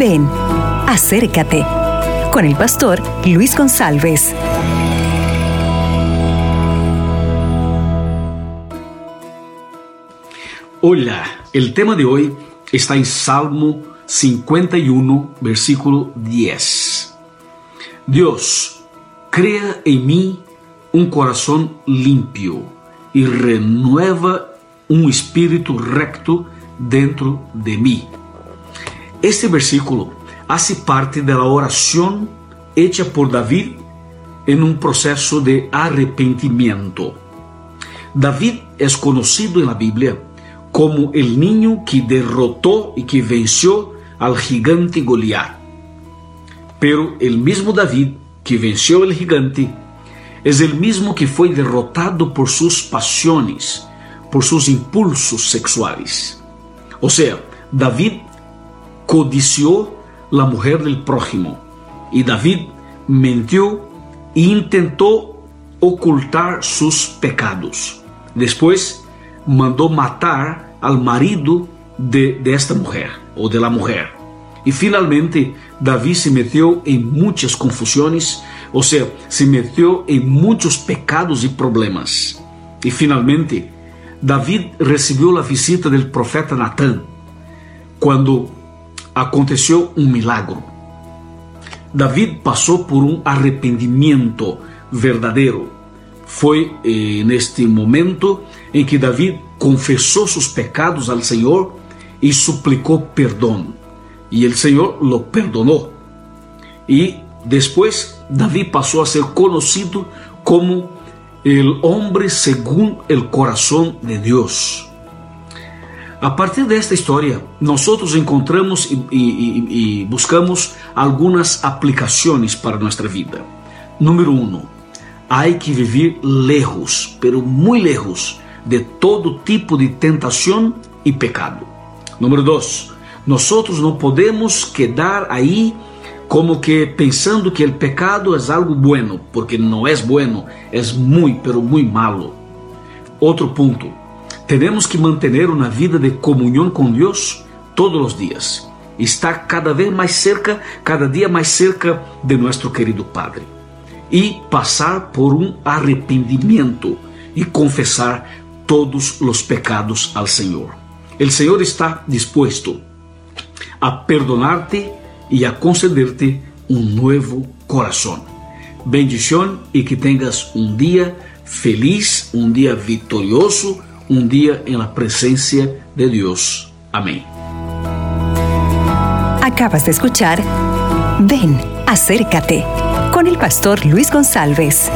Ven, acércate con el pastor Luis González. Hola, el tema de hoy está en Salmo 51, versículo 10. Dios, crea en mí un corazón limpio y renueva un espíritu recto dentro de mí. Este versículo hace parte de la oración hecha por David en un proceso de arrepentimiento. David es conocido en la Biblia como el niño que derrotó y que venció al gigante Goliat. Pero el mismo David que venció al gigante es el mismo que fue derrotado por sus pasiones, por sus impulsos sexuales. O sea, David codició la mujer del prójimo y David mintió e intentó ocultar sus pecados. Después mandó matar al marido de, esta mujer o de la mujer. Y finalmente David se metió en muchas confusiones, o sea, se metió en muchos pecados y problemas. Y finalmente David recibió la visita del profeta Natán cuando aconteceu um milagro. David passou por um arrependimento verdadeiro. Foi eh, neste momento em que David confessou seus pecados ao Senhor e suplicou perdão. E o Senhor lo perdonou. E depois David passou a ser conhecido como o homem segundo o coração de Deus. A partir desta história, nós encontramos e, e, e, buscamos algumas aplicações para nossa vida. Número um, há que viver lejos, pero muito lejos, de todo tipo de tentação e pecado. Número dois, nós não podemos quedar aí como que pensando que o pecado é algo bueno, porque não é bueno, é muito, pero muito malo. Outro ponto, Tenemos que mantener una vida de comunión con Dios todos los días. Está cada vez más cerca, cada día más cerca de nuestro querido Padre. Y pasar por un arrepentimiento y confesar todos los pecados al Señor. El Señor está dispuesto a perdonarte y a concederte un nuevo corazón. Bendición y que tengas un día feliz, un día victorioso um dia em la presencia de Deus. Amém. Acabas de escuchar Ven, acércate con el pastor Luis González.